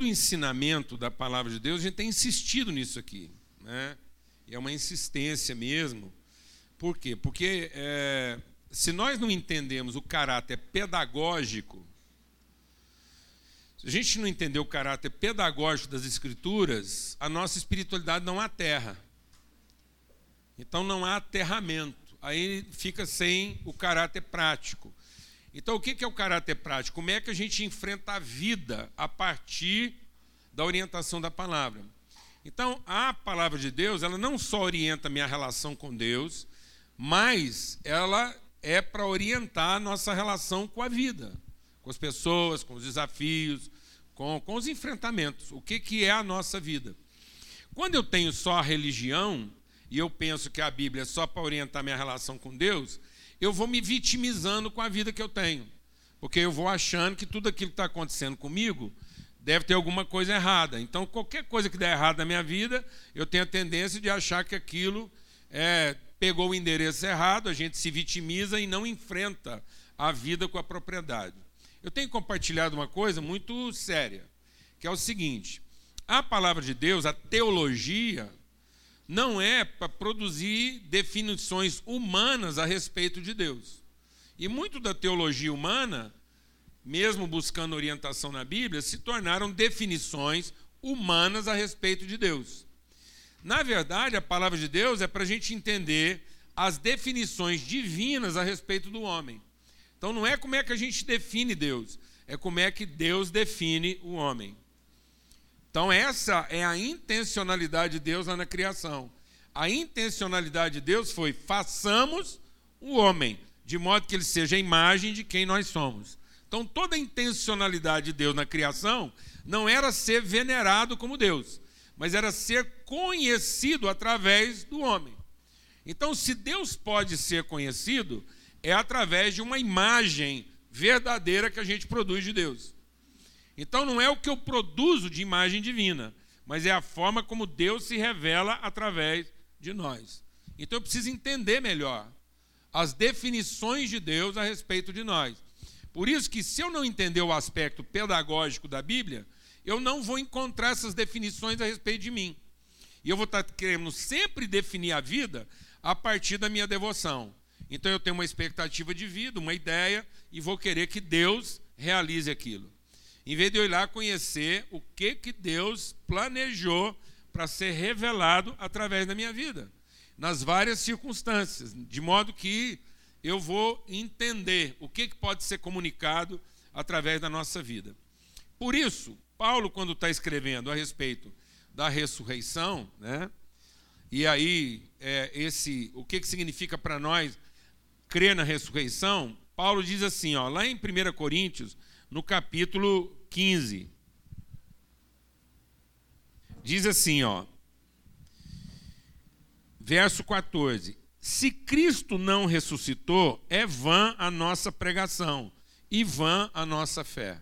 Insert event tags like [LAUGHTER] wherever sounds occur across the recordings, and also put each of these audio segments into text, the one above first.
todo o ensinamento da palavra de Deus, a gente tem insistido nisso aqui. Né? E é uma insistência mesmo. Por quê? Porque é, se nós não entendemos o caráter pedagógico, se a gente não entender o caráter pedagógico das Escrituras, a nossa espiritualidade não aterra. Então não há aterramento. Aí fica sem o caráter prático. Então, o que é o caráter prático? Como é que a gente enfrenta a vida a partir da orientação da palavra? Então, a palavra de Deus, ela não só orienta a minha relação com Deus, mas ela é para orientar a nossa relação com a vida, com as pessoas, com os desafios, com, com os enfrentamentos. O que, que é a nossa vida? Quando eu tenho só a religião, e eu penso que a Bíblia é só para orientar minha relação com Deus, eu vou me vitimizando com a vida que eu tenho. Porque eu vou achando que tudo aquilo que está acontecendo comigo deve ter alguma coisa errada. Então, qualquer coisa que der errado na minha vida, eu tenho a tendência de achar que aquilo é, pegou o endereço errado, a gente se vitimiza e não enfrenta a vida com a propriedade. Eu tenho compartilhado uma coisa muito séria, que é o seguinte: a palavra de Deus, a teologia, não é para produzir definições humanas a respeito de Deus. E muito da teologia humana, mesmo buscando orientação na Bíblia, se tornaram definições humanas a respeito de Deus. Na verdade, a palavra de Deus é para a gente entender as definições divinas a respeito do homem. Então não é como é que a gente define Deus, é como é que Deus define o homem. Então, essa é a intencionalidade de Deus lá na criação. A intencionalidade de Deus foi: façamos o homem, de modo que ele seja a imagem de quem nós somos. Então, toda a intencionalidade de Deus na criação não era ser venerado como Deus, mas era ser conhecido através do homem. Então, se Deus pode ser conhecido, é através de uma imagem verdadeira que a gente produz de Deus. Então não é o que eu produzo de imagem divina, mas é a forma como Deus se revela através de nós. Então eu preciso entender melhor as definições de Deus a respeito de nós. Por isso que se eu não entender o aspecto pedagógico da Bíblia, eu não vou encontrar essas definições a respeito de mim. E eu vou estar querendo sempre definir a vida a partir da minha devoção. Então eu tenho uma expectativa de vida, uma ideia, e vou querer que Deus realize aquilo. Em vez de eu ir lá conhecer o que, que Deus planejou para ser revelado através da minha vida, nas várias circunstâncias, de modo que eu vou entender o que, pode ser comunicado através da nossa vida. Por isso, Paulo, quando está escrevendo a respeito da ressurreição, né? E aí, é, esse, o que, que significa para nós crer na ressurreição? Paulo diz assim, ó, lá em 1 Coríntios, no capítulo 15. Diz assim, ó. Verso 14: Se Cristo não ressuscitou, é vã a nossa pregação e vã a nossa fé.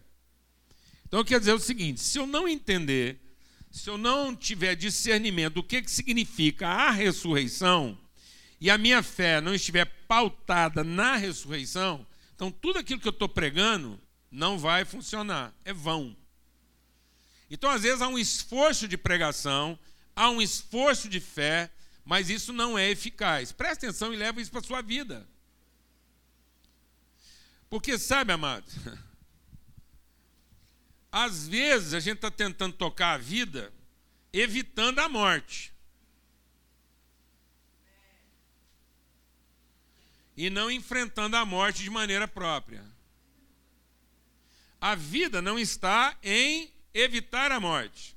Então quer dizer o seguinte: se eu não entender, se eu não tiver discernimento do que, que significa a ressurreição, e a minha fé não estiver pautada na ressurreição, então tudo aquilo que eu estou pregando não vai funcionar, é vão. Então, às vezes, há um esforço de pregação, há um esforço de fé, mas isso não é eficaz. Presta atenção e leva isso para a sua vida. Porque, sabe, amado, [LAUGHS] às vezes a gente está tentando tocar a vida evitando a morte. E não enfrentando a morte de maneira própria. A vida não está em evitar a morte.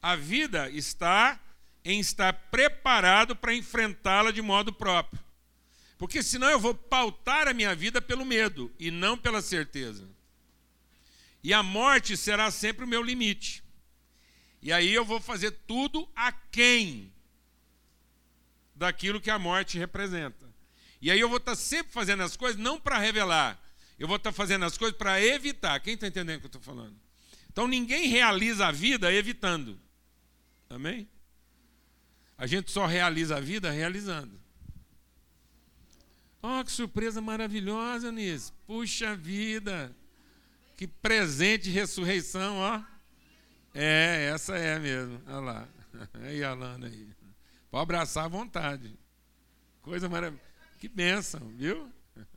A vida está em estar preparado para enfrentá-la de modo próprio. Porque senão eu vou pautar a minha vida pelo medo e não pela certeza. E a morte será sempre o meu limite. E aí eu vou fazer tudo aquém daquilo que a morte representa. E aí eu vou estar sempre fazendo as coisas não para revelar, eu vou estar fazendo as coisas para evitar. Quem está entendendo o que eu estou falando? Então ninguém realiza a vida evitando. Amém? A gente só realiza a vida realizando. Oh, que surpresa maravilhosa nisso. Puxa vida. Que presente de ressurreição, ó. É, essa é mesmo. Olha lá. [LAUGHS] Aí a aí. Pode abraçar à vontade. Coisa maravilhosa. Que bênção, viu? [LAUGHS]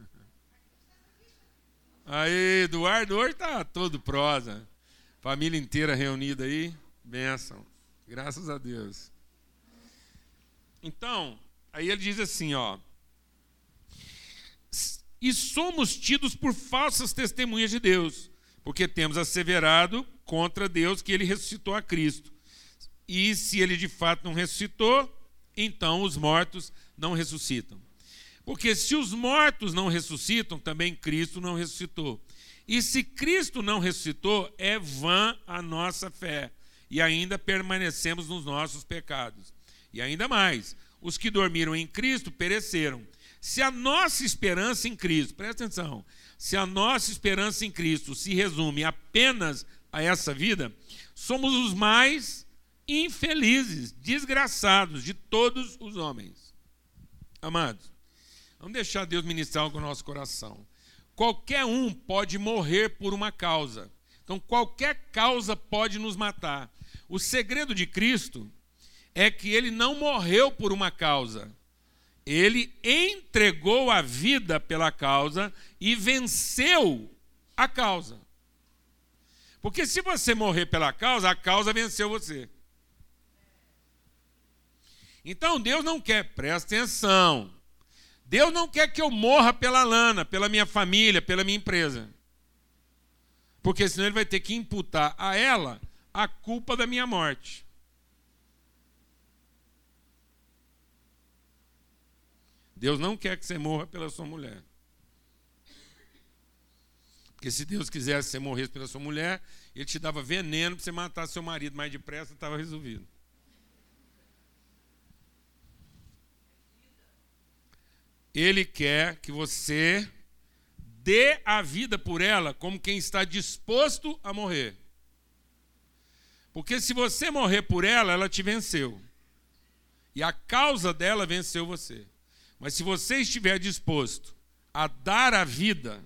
Aí, Eduardo hoje está todo prosa. Família inteira reunida aí. Bênção. Graças a Deus. Então, aí ele diz assim, ó. E somos tidos por falsas testemunhas de Deus, porque temos asseverado contra Deus que ele ressuscitou a Cristo. E se ele de fato não ressuscitou, então os mortos não ressuscitam. Porque se os mortos não ressuscitam, também Cristo não ressuscitou. E se Cristo não ressuscitou, é vã a nossa fé, e ainda permanecemos nos nossos pecados. E ainda mais, os que dormiram em Cristo pereceram. Se a nossa esperança em Cristo, presta atenção, se a nossa esperança em Cristo se resume apenas a essa vida, somos os mais infelizes, desgraçados de todos os homens. Amados, vamos deixar Deus ministrar algo no nosso coração. Qualquer um pode morrer por uma causa. Então, qualquer causa pode nos matar. O segredo de Cristo é que ele não morreu por uma causa. Ele entregou a vida pela causa e venceu a causa. Porque se você morrer pela causa, a causa venceu você. Então Deus não quer, presta atenção. Deus não quer que eu morra pela lana, pela minha família, pela minha empresa. Porque senão ele vai ter que imputar a ela a culpa da minha morte. Deus não quer que você morra pela sua mulher. Porque se Deus quisesse que você morresse pela sua mulher, ele te dava veneno para você matar seu marido mais depressa, estava resolvido. Ele quer que você dê a vida por ela como quem está disposto a morrer. Porque se você morrer por ela, ela te venceu. E a causa dela venceu você. Mas se você estiver disposto a dar a vida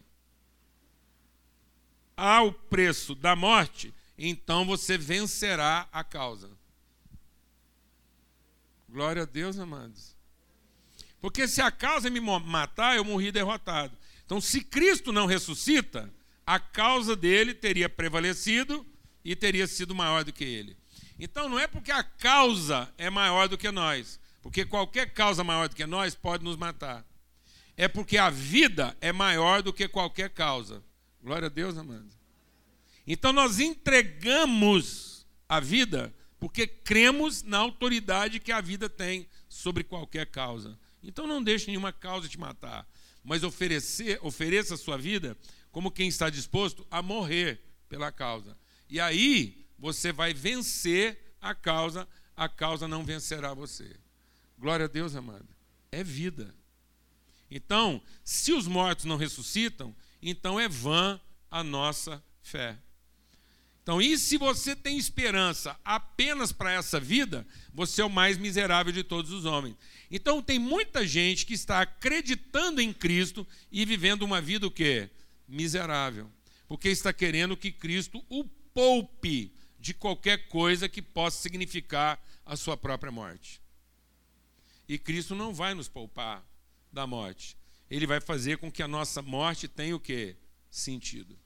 ao preço da morte, então você vencerá a causa. Glória a Deus, amados. Porque se a causa me matar, eu morri derrotado. Então, se Cristo não ressuscita, a causa dele teria prevalecido e teria sido maior do que ele. Então, não é porque a causa é maior do que nós, porque qualquer causa maior do que nós pode nos matar. É porque a vida é maior do que qualquer causa. Glória a Deus, amados. Então, nós entregamos a vida porque cremos na autoridade que a vida tem sobre qualquer causa. Então não deixe nenhuma causa te matar, mas oferecer, ofereça a sua vida como quem está disposto a morrer pela causa. E aí você vai vencer a causa, a causa não vencerá você. Glória a Deus, amado. É vida. Então, se os mortos não ressuscitam, então é vã a nossa fé. Então, e se você tem esperança apenas para essa vida, você é o mais miserável de todos os homens. Então tem muita gente que está acreditando em Cristo e vivendo uma vida o quê? Miserável. Porque está querendo que Cristo o poupe de qualquer coisa que possa significar a sua própria morte. E Cristo não vai nos poupar da morte. Ele vai fazer com que a nossa morte tenha o quê? Sentido.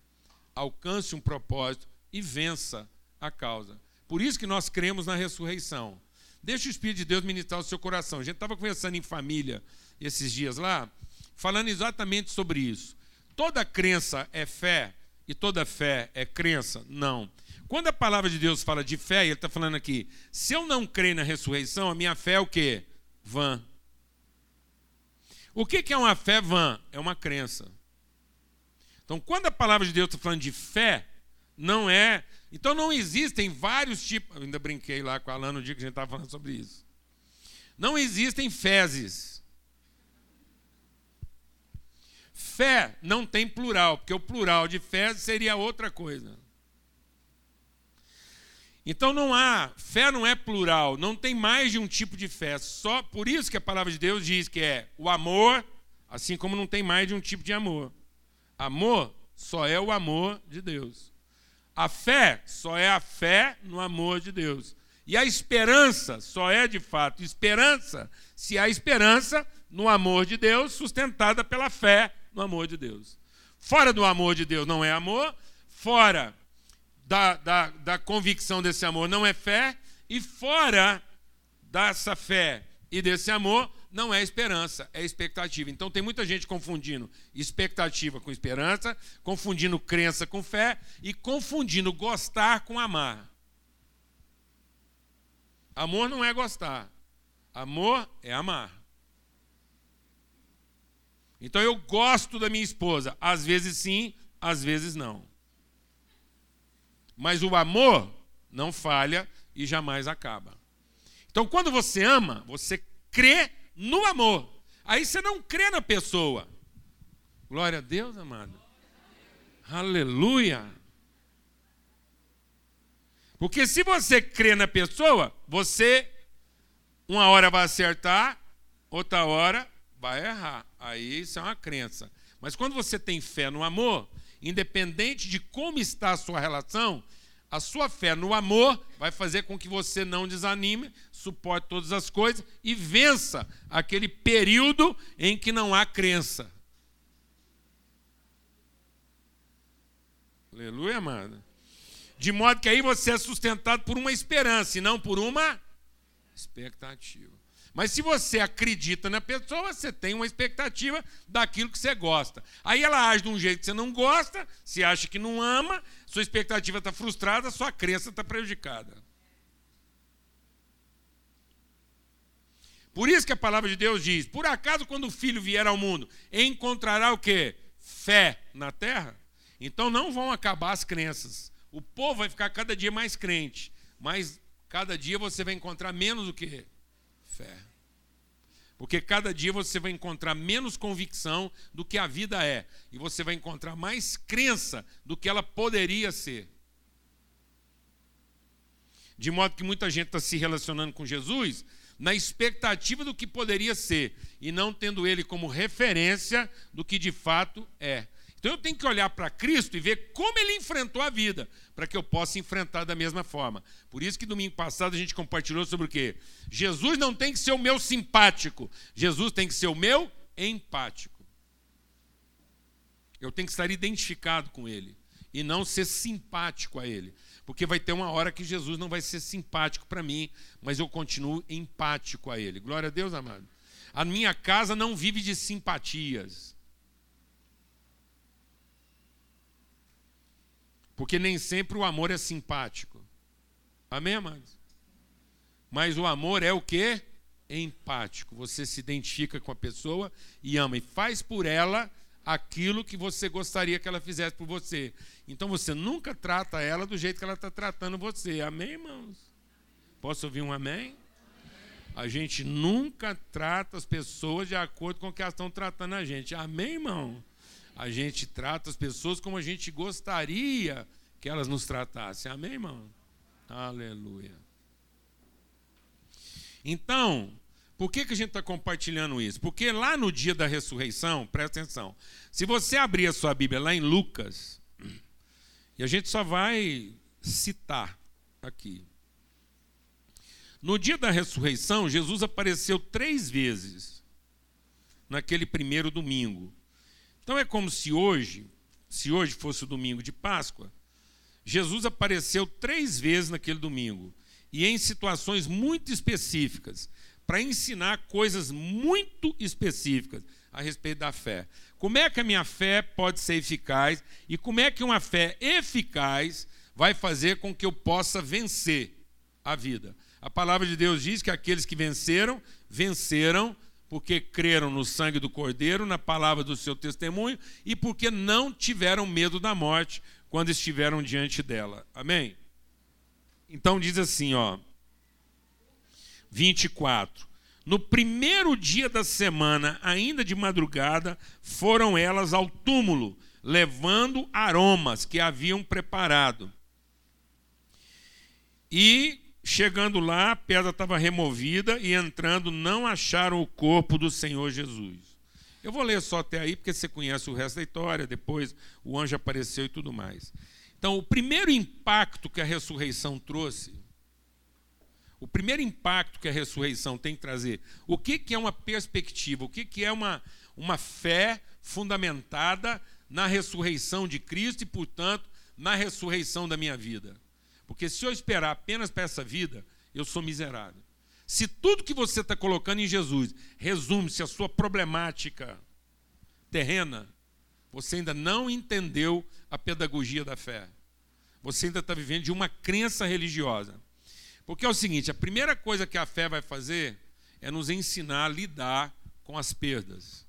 Alcance um propósito e vença a causa. Por isso que nós cremos na ressurreição. Deixa o Espírito de Deus ministrar o seu coração. A gente estava conversando em família esses dias lá, falando exatamente sobre isso. Toda crença é fé e toda fé é crença? Não. Quando a palavra de Deus fala de fé, ele está falando aqui: se eu não creio na ressurreição, a minha fé é o quê? Vã. O que é uma fé vã? É uma crença. Então, quando a palavra de Deus está falando de fé, não é então não existem vários tipos. Eu ainda brinquei lá com a Alana no dia que a gente estava falando sobre isso. Não existem fezes. Fé não tem plural, porque o plural de fezes seria outra coisa. Então não há, fé não é plural, não tem mais de um tipo de fé. Só por isso que a palavra de Deus diz que é o amor, Assim como não tem mais de um tipo de amor. Amor só é o amor de Deus. A fé só é a fé no amor de Deus. E a esperança só é de fato esperança se há esperança no amor de Deus, sustentada pela fé no amor de Deus. Fora do amor de Deus não é amor, fora da, da, da convicção desse amor não é fé, e fora dessa fé e desse amor não é esperança, é expectativa. Então tem muita gente confundindo expectativa com esperança, confundindo crença com fé e confundindo gostar com amar. Amor não é gostar. Amor é amar. Então eu gosto da minha esposa, às vezes sim, às vezes não. Mas o amor não falha e jamais acaba. Então quando você ama, você crê no amor. Aí você não crê na pessoa. Glória a Deus, amado. Aleluia. Porque se você crê na pessoa, você uma hora vai acertar, outra hora vai errar. Aí isso é uma crença. Mas quando você tem fé no amor, independente de como está a sua relação, a sua fé no amor vai fazer com que você não desanime, suporte todas as coisas e vença aquele período em que não há crença. Aleluia, amada. De modo que aí você é sustentado por uma esperança e não por uma expectativa. Mas se você acredita na pessoa, você tem uma expectativa daquilo que você gosta. Aí ela age de um jeito que você não gosta, se acha que não ama, sua expectativa está frustrada, sua crença está prejudicada. Por isso que a palavra de Deus diz: por acaso, quando o filho vier ao mundo, encontrará o quê? Fé na terra? Então não vão acabar as crenças. O povo vai ficar cada dia mais crente, mas cada dia você vai encontrar menos o que? Fé. Porque cada dia você vai encontrar menos convicção do que a vida é. E você vai encontrar mais crença do que ela poderia ser. De modo que muita gente está se relacionando com Jesus na expectativa do que poderia ser e não tendo ele como referência do que de fato é. Então eu tenho que olhar para Cristo e ver como ele enfrentou a vida, para que eu possa enfrentar da mesma forma. Por isso que domingo passado a gente compartilhou sobre o quê? Jesus não tem que ser o meu simpático, Jesus tem que ser o meu empático. Eu tenho que estar identificado com ele e não ser simpático a ele. Porque vai ter uma hora que Jesus não vai ser simpático para mim, mas eu continuo empático a ele. Glória a Deus, amado. A minha casa não vive de simpatias. Porque nem sempre o amor é simpático. Amém, amados? Mas o amor é o que? Empático. Você se identifica com a pessoa e ama e faz por ela aquilo que você gostaria que ela fizesse por você. Então você nunca trata ela do jeito que ela está tratando você. Amém, irmãos? Posso ouvir um amém? A gente nunca trata as pessoas de acordo com o que elas estão tratando a gente. Amém, irmão? A gente trata as pessoas como a gente gostaria que elas nos tratassem. Amém, irmão? Aleluia. Então, por que, que a gente está compartilhando isso? Porque lá no dia da ressurreição, presta atenção, se você abrir a sua Bíblia lá em Lucas, e a gente só vai citar aqui. No dia da ressurreição, Jesus apareceu três vezes, naquele primeiro domingo. Então é como se hoje, se hoje fosse o domingo de Páscoa, Jesus apareceu três vezes naquele domingo e em situações muito específicas para ensinar coisas muito específicas a respeito da fé. Como é que a minha fé pode ser eficaz e como é que uma fé eficaz vai fazer com que eu possa vencer a vida? A palavra de Deus diz que aqueles que venceram, venceram porque creram no sangue do Cordeiro, na palavra do seu testemunho e porque não tiveram medo da morte quando estiveram diante dela. Amém? Então diz assim, ó, 24. No primeiro dia da semana, ainda de madrugada, foram elas ao túmulo, levando aromas que haviam preparado. E Chegando lá, a pedra estava removida e entrando não acharam o corpo do Senhor Jesus. Eu vou ler só até aí, porque você conhece o resto da história, depois o anjo apareceu e tudo mais. Então, o primeiro impacto que a ressurreição trouxe, o primeiro impacto que a ressurreição tem que trazer, o que, que é uma perspectiva, o que, que é uma, uma fé fundamentada na ressurreição de Cristo e, portanto, na ressurreição da minha vida. Porque se eu esperar apenas para essa vida, eu sou miserável. Se tudo que você está colocando em Jesus resume-se a sua problemática terrena, você ainda não entendeu a pedagogia da fé. Você ainda está vivendo de uma crença religiosa. Porque é o seguinte: a primeira coisa que a fé vai fazer é nos ensinar a lidar com as perdas.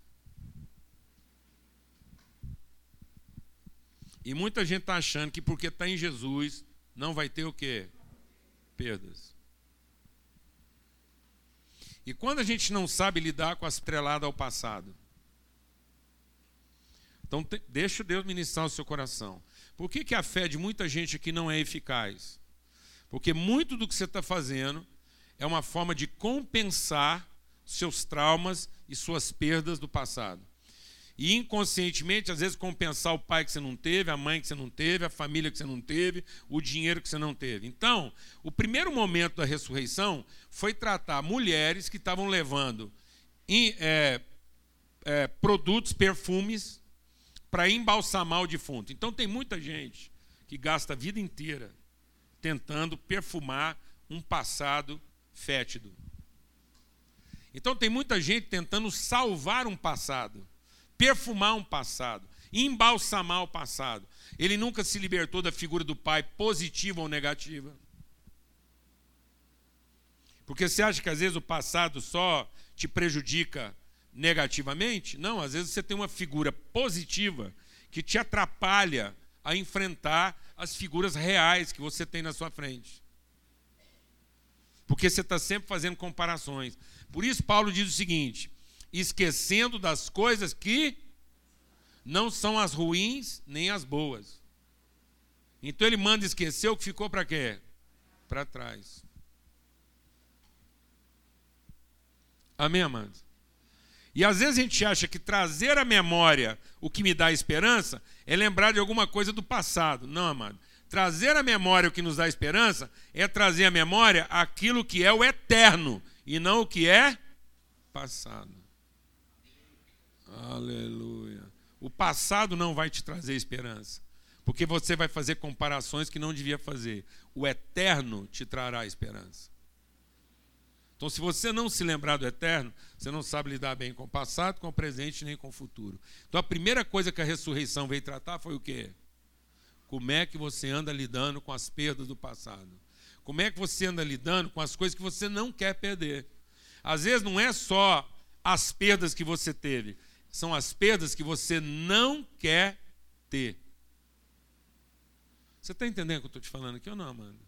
E muita gente está achando que porque está em Jesus não vai ter o quê? Perdas. E quando a gente não sabe lidar com a estrelada ao passado? Então, te, deixa Deus ministrar o seu coração. Por que, que a fé de muita gente aqui não é eficaz? Porque muito do que você está fazendo é uma forma de compensar seus traumas e suas perdas do passado. E inconscientemente, às vezes, compensar o pai que você não teve, a mãe que você não teve, a família que você não teve, o dinheiro que você não teve. Então, o primeiro momento da ressurreição foi tratar mulheres que estavam levando é, é, produtos, perfumes, para embalsamar o defunto. Então, tem muita gente que gasta a vida inteira tentando perfumar um passado fétido. Então, tem muita gente tentando salvar um passado perfumar um passado, embalsamar o passado. Ele nunca se libertou da figura do pai, positiva ou negativa. Porque você acha que às vezes o passado só te prejudica negativamente? Não, às vezes você tem uma figura positiva que te atrapalha a enfrentar as figuras reais que você tem na sua frente. Porque você está sempre fazendo comparações. Por isso, Paulo diz o seguinte: esquecendo das coisas que não são as ruins nem as boas. Então ele manda esquecer o que ficou para quê? Para trás. Amém, amados? E às vezes a gente acha que trazer à memória o que me dá esperança é lembrar de alguma coisa do passado. Não, amado. Trazer à memória o que nos dá esperança é trazer à memória aquilo que é o eterno e não o que é passado. Aleluia. O passado não vai te trazer esperança, porque você vai fazer comparações que não devia fazer. O eterno te trará esperança. Então, se você não se lembrar do eterno, você não sabe lidar bem com o passado, com o presente, nem com o futuro. Então, a primeira coisa que a ressurreição veio tratar foi o quê? Como é que você anda lidando com as perdas do passado? Como é que você anda lidando com as coisas que você não quer perder? Às vezes não é só as perdas que você teve, são as perdas que você não quer ter. Você está entendendo o que eu estou te falando aqui ou não, Amanda?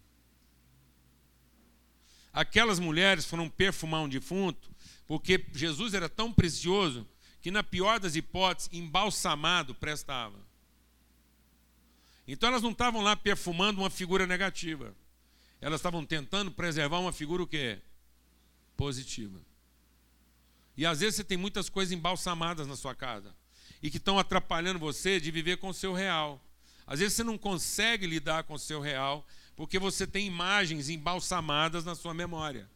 Aquelas mulheres foram perfumar um defunto, porque Jesus era tão precioso que, na pior das hipóteses, embalsamado prestava. Então elas não estavam lá perfumando uma figura negativa. Elas estavam tentando preservar uma figura o quê? Positiva. E às vezes você tem muitas coisas embalsamadas na sua casa e que estão atrapalhando você de viver com o seu real. Às vezes você não consegue lidar com o seu real porque você tem imagens embalsamadas na sua memória.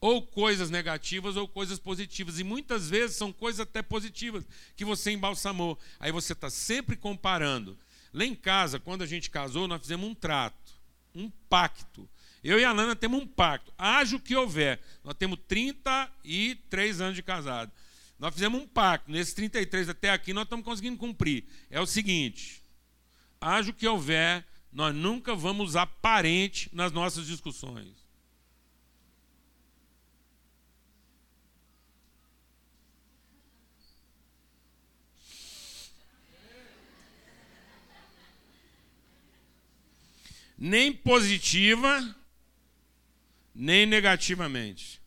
Ou coisas negativas ou coisas positivas. E muitas vezes são coisas até positivas que você embalsamou. Aí você está sempre comparando. Lá em casa, quando a gente casou, nós fizemos um trato, um pacto. Eu e a Lana temos um pacto. Haja o que houver. Nós temos 33 anos de casado. Nós fizemos um pacto. Nesses 33 até aqui, nós estamos conseguindo cumprir. É o seguinte: haja o que houver, nós nunca vamos usar parente nas nossas discussões. nem positiva, nem negativamente.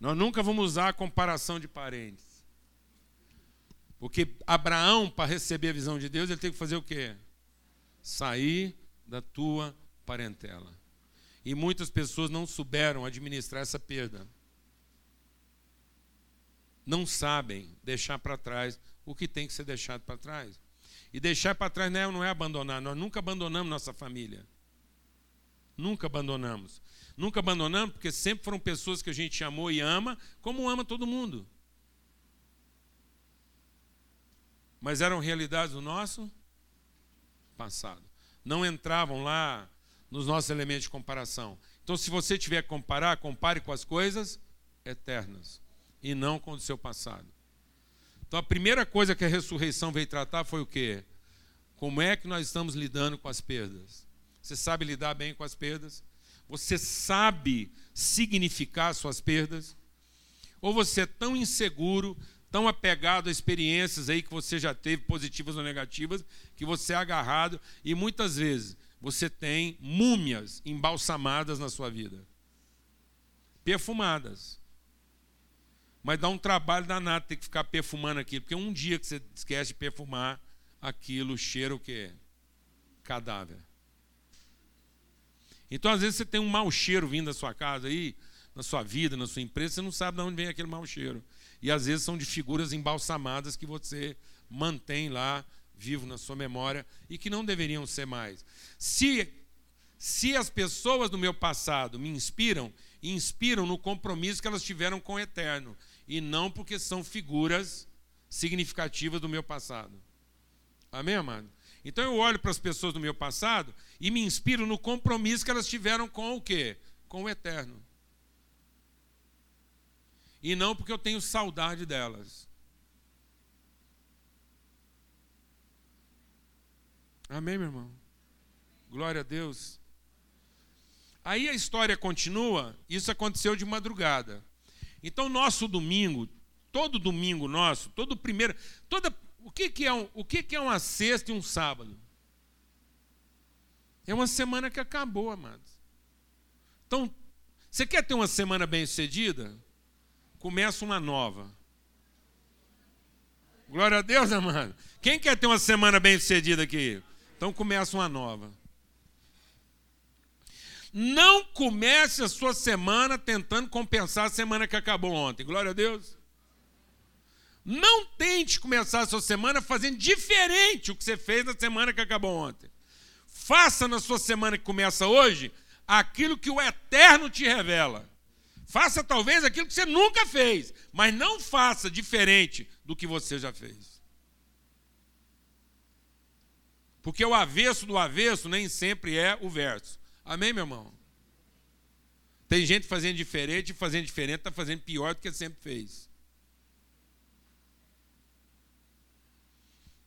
Nós nunca vamos usar a comparação de parentes. Porque Abraão, para receber a visão de Deus, ele tem que fazer o quê? Sair da tua parentela. E muitas pessoas não souberam administrar essa perda. Não sabem deixar para trás o que tem que ser deixado para trás. E deixar para trás não é, não é abandonar, nós nunca abandonamos nossa família. Nunca abandonamos. Nunca abandonamos porque sempre foram pessoas que a gente amou e ama, como ama todo mundo. Mas eram realidades do nosso passado. Não entravam lá nos nossos elementos de comparação. Então, se você tiver que comparar, compare com as coisas eternas e não com o seu passado. Então, a primeira coisa que a ressurreição veio tratar foi o quê? Como é que nós estamos lidando com as perdas? Você sabe lidar bem com as perdas? Você sabe significar suas perdas? Ou você é tão inseguro, tão apegado a experiências aí que você já teve, positivas ou negativas, que você é agarrado e muitas vezes você tem múmias embalsamadas na sua vida. Perfumadas. Mas dá um trabalho danado ter que ficar perfumando aquilo, porque um dia que você esquece de perfumar, aquilo cheira o quê? Cadáver. Então, às vezes, você tem um mau cheiro vindo da sua casa aí, na sua vida, na sua empresa, você não sabe de onde vem aquele mau cheiro. E às vezes são de figuras embalsamadas que você mantém lá vivo na sua memória e que não deveriam ser mais. Se, se as pessoas do meu passado me inspiram, inspiram no compromisso que elas tiveram com o eterno e não porque são figuras significativas do meu passado. Amém, amado? Então eu olho para as pessoas do meu passado e me inspiro no compromisso que elas tiveram com o quê? Com o eterno e não porque eu tenho saudade delas. Amém, meu irmão? Glória a Deus. Aí a história continua, isso aconteceu de madrugada. Então, nosso domingo, todo domingo nosso, todo primeiro, toda, o que, que é um, o que, que é uma sexta e um sábado? É uma semana que acabou, amados. Então, você quer ter uma semana bem-sucedida? começa uma nova. Glória a Deus, amado. Quem quer ter uma semana bem sucedida aqui? Então começa uma nova. Não comece a sua semana tentando compensar a semana que acabou ontem. Glória a Deus. Não tente começar a sua semana fazendo diferente o que você fez na semana que acabou ontem. Faça na sua semana que começa hoje aquilo que o Eterno te revela. Faça talvez aquilo que você nunca fez, mas não faça diferente do que você já fez. Porque o avesso do avesso nem sempre é o verso. Amém, meu irmão? Tem gente fazendo diferente, fazendo diferente, está fazendo pior do que sempre fez.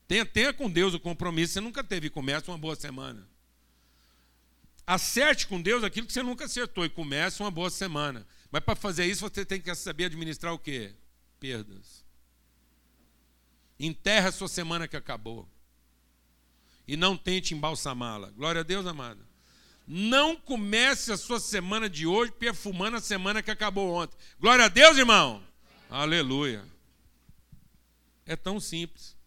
Tenha, tenha com Deus o compromisso, você nunca teve, começa uma boa semana. Acerte com Deus aquilo que você nunca acertou e comece uma boa semana. Mas para fazer isso você tem que saber administrar o quê? Perdas. Enterra a sua semana que acabou. E não tente embalsamá-la. Glória a Deus, amado. Não comece a sua semana de hoje perfumando a semana que acabou ontem. Glória a Deus, irmão. Aleluia. É tão simples.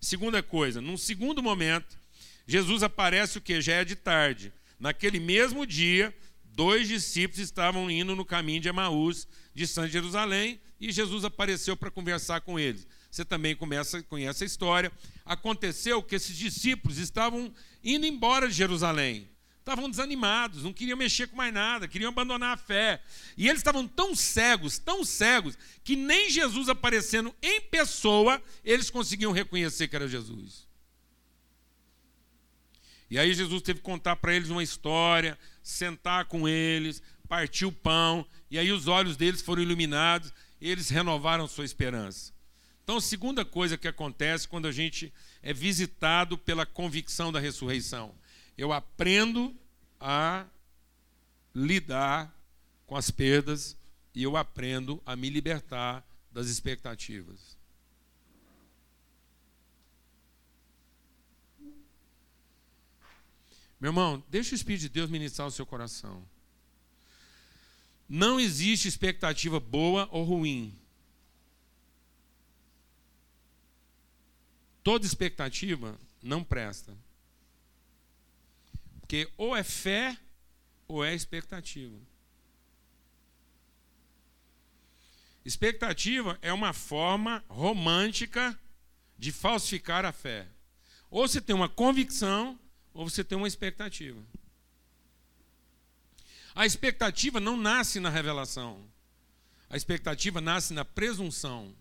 Segunda coisa, num segundo momento, Jesus aparece o que? Já é de tarde. Naquele mesmo dia, dois discípulos estavam indo no caminho de Emaús, de São Jerusalém, e Jesus apareceu para conversar com eles. Você também começa, conhece a história. Aconteceu que esses discípulos estavam indo embora de Jerusalém. Estavam desanimados, não queriam mexer com mais nada, queriam abandonar a fé. E eles estavam tão cegos, tão cegos, que nem Jesus aparecendo em pessoa, eles conseguiam reconhecer que era Jesus. E aí Jesus teve que contar para eles uma história, sentar com eles, partir o pão, e aí os olhos deles foram iluminados, e eles renovaram sua esperança. Então, a segunda coisa que acontece quando a gente é visitado pela convicção da ressurreição, eu aprendo a lidar com as perdas e eu aprendo a me libertar das expectativas. Meu irmão, deixa o Espírito de Deus ministrar o seu coração. Não existe expectativa boa ou ruim. Toda expectativa não presta. Porque ou é fé ou é expectativa. Expectativa é uma forma romântica de falsificar a fé. Ou você tem uma convicção, ou você tem uma expectativa. A expectativa não nasce na revelação. A expectativa nasce na presunção.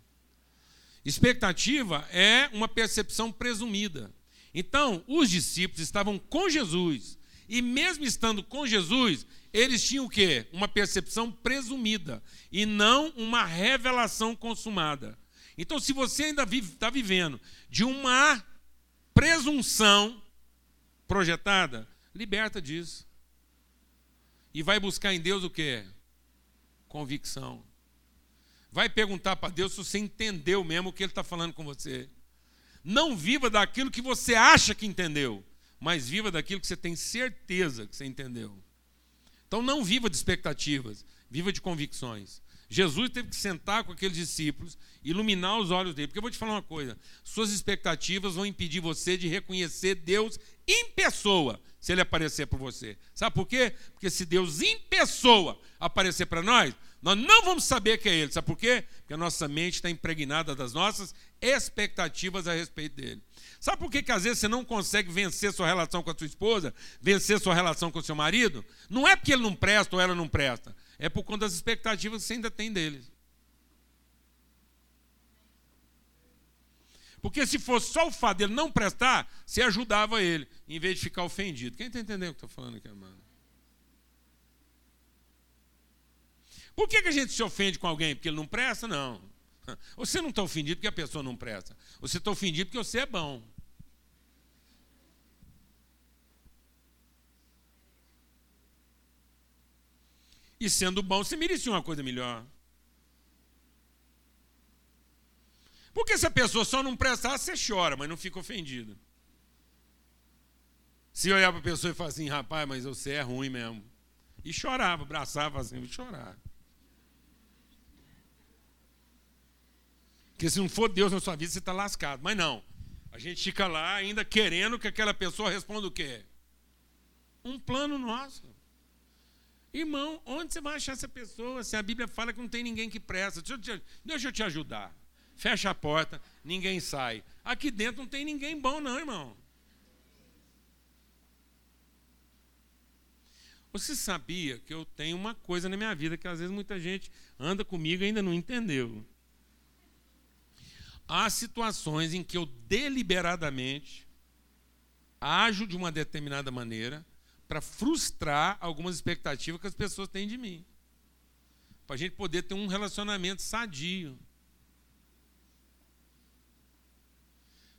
Expectativa é uma percepção presumida. Então, os discípulos estavam com Jesus. E mesmo estando com Jesus, eles tinham o quê? Uma percepção presumida e não uma revelação consumada. Então, se você ainda está vivendo de uma presunção projetada, liberta disso. E vai buscar em Deus o quê? Convicção. Vai perguntar para Deus se você entendeu mesmo o que Ele está falando com você. Não viva daquilo que você acha que entendeu, mas viva daquilo que você tem certeza que você entendeu. Então não viva de expectativas, viva de convicções. Jesus teve que sentar com aqueles discípulos, iluminar os olhos dele. Porque eu vou te falar uma coisa: suas expectativas vão impedir você de reconhecer Deus em pessoa, se ele aparecer por você. Sabe por quê? Porque se Deus em pessoa aparecer para nós, nós não vamos saber que é Ele. Sabe por quê? Porque a nossa mente está impregnada das nossas expectativas a respeito dele. Sabe por que, que às vezes você não consegue vencer sua relação com a sua esposa, vencer sua relação com o seu marido? Não é porque ele não presta ou ela não presta. É por conta das expectativas que você ainda tem deles. Porque se fosse só o fato dele não prestar, você ajudava ele, em vez de ficar ofendido. Quem está entendendo o que eu estou falando aqui, amado? Por que, que a gente se ofende com alguém? Porque ele não presta? Não. [LAUGHS] Você não está ofendido porque a pessoa não presta. Você está ofendido porque você é bom. E sendo bom, você merecia uma coisa melhor. Porque se a pessoa só não prestar, você chora, mas não fica ofendido. Se olhar para a pessoa e falar assim, rapaz, mas você é ruim mesmo. E chorava, abraçava assim, e chorava. Porque se não for Deus na sua vida, você está lascado. Mas não. A gente fica lá ainda querendo que aquela pessoa responda o quê? Um plano nosso. Irmão, onde você vai achar essa pessoa se a Bíblia fala que não tem ninguém que presta? Deixa eu te, deixa eu te ajudar. Fecha a porta, ninguém sai. Aqui dentro não tem ninguém bom, não, irmão. Você sabia que eu tenho uma coisa na minha vida que às vezes muita gente anda comigo e ainda não entendeu? Há situações em que eu deliberadamente ajo de uma determinada maneira para frustrar algumas expectativas que as pessoas têm de mim. Para a gente poder ter um relacionamento sadio.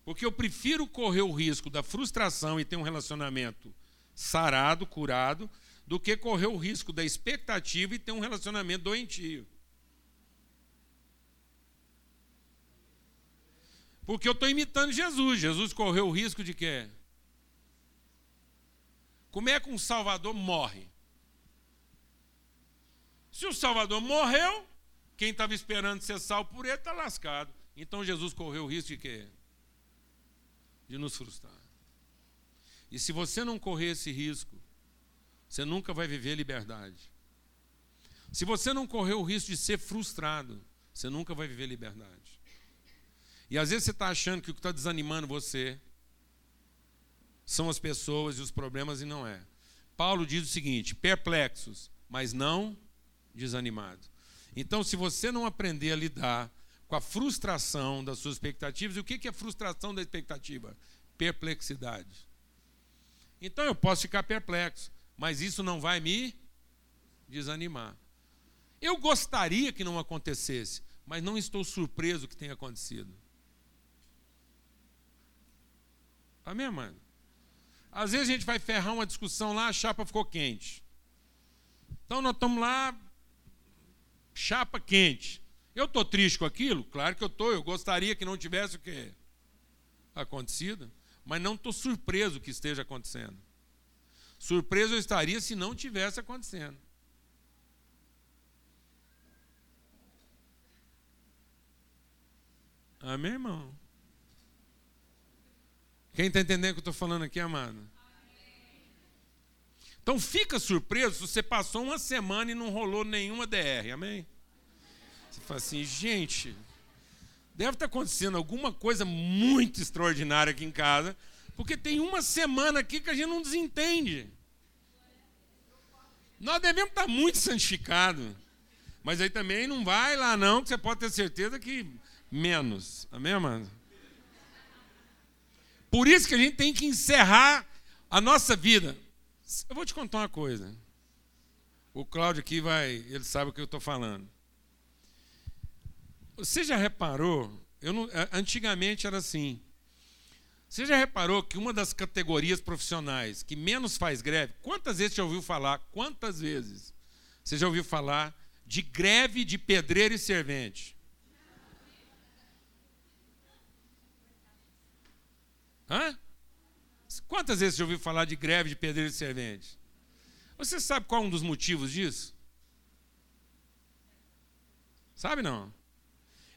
Porque eu prefiro correr o risco da frustração e ter um relacionamento sarado, curado, do que correr o risco da expectativa e ter um relacionamento doentio. Porque eu estou imitando Jesus. Jesus correu o risco de quê? Como é que um Salvador morre? Se o Salvador morreu, quem estava esperando ser salvo por ele está lascado. Então Jesus correu o risco de quê? De nos frustrar. E se você não correr esse risco, você nunca vai viver liberdade. Se você não correr o risco de ser frustrado, você nunca vai viver liberdade. E às vezes você está achando que o que está desanimando você são as pessoas e os problemas e não é. Paulo diz o seguinte: perplexos, mas não desanimados. Então, se você não aprender a lidar com a frustração das suas expectativas, e o que é frustração da expectativa? Perplexidade. Então eu posso ficar perplexo, mas isso não vai me desanimar. Eu gostaria que não acontecesse, mas não estou surpreso que tenha acontecido. Amém, mano? Às vezes a gente vai ferrar uma discussão lá, a chapa ficou quente. Então nós estamos lá, chapa quente. Eu estou triste com aquilo? Claro que eu estou. Eu gostaria que não tivesse o quê? Acontecido. Mas não estou surpreso que esteja acontecendo. Surpreso eu estaria se não tivesse acontecendo. Amém, irmão? Quem está entendendo o que eu estou falando aqui, amado? Então fica surpreso se você passou uma semana e não rolou nenhuma DR, amém? Você fala assim, gente, deve estar acontecendo alguma coisa muito extraordinária aqui em casa, porque tem uma semana aqui que a gente não desentende. Nós devemos estar muito santificados. Mas aí também não vai lá não, que você pode ter certeza que menos. Amém, mano? Por isso que a gente tem que encerrar a nossa vida. Eu vou te contar uma coisa. O Cláudio aqui vai, ele sabe o que eu estou falando. Você já reparou? Eu não, antigamente era assim. Você já reparou que uma das categorias profissionais que menos faz greve, quantas vezes você já ouviu falar? Quantas vezes você já ouviu falar de greve de pedreiro e servente? Hã? Quantas vezes você ouviu falar de greve de pedreiro e servente? Você sabe qual é um dos motivos disso? Sabe não?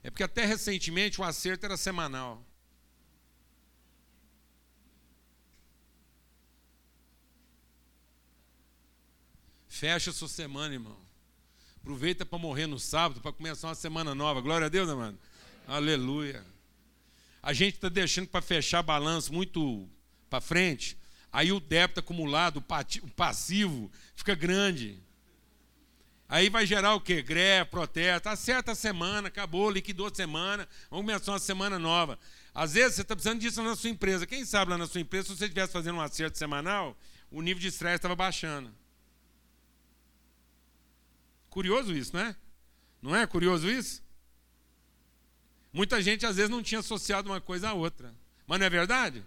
É porque até recentemente o acerto era semanal. Fecha a sua semana, irmão. Aproveita para morrer no sábado, para começar uma semana nova. Glória a Deus, amado. Aleluia. A gente está deixando para fechar balanço muito para frente. Aí o débito acumulado, o passivo, fica grande. Aí vai gerar o quê? Greve, protesto. Acerta a semana, acabou, liquidou a semana, vamos começar uma semana nova. Às vezes você está precisando disso na sua empresa. Quem sabe lá na sua empresa, se você estivesse fazendo um acerto semanal, o nível de estresse estava baixando. Curioso isso, né? Não é curioso isso? Muita gente às vezes não tinha associado uma coisa à outra. Mas não é verdade?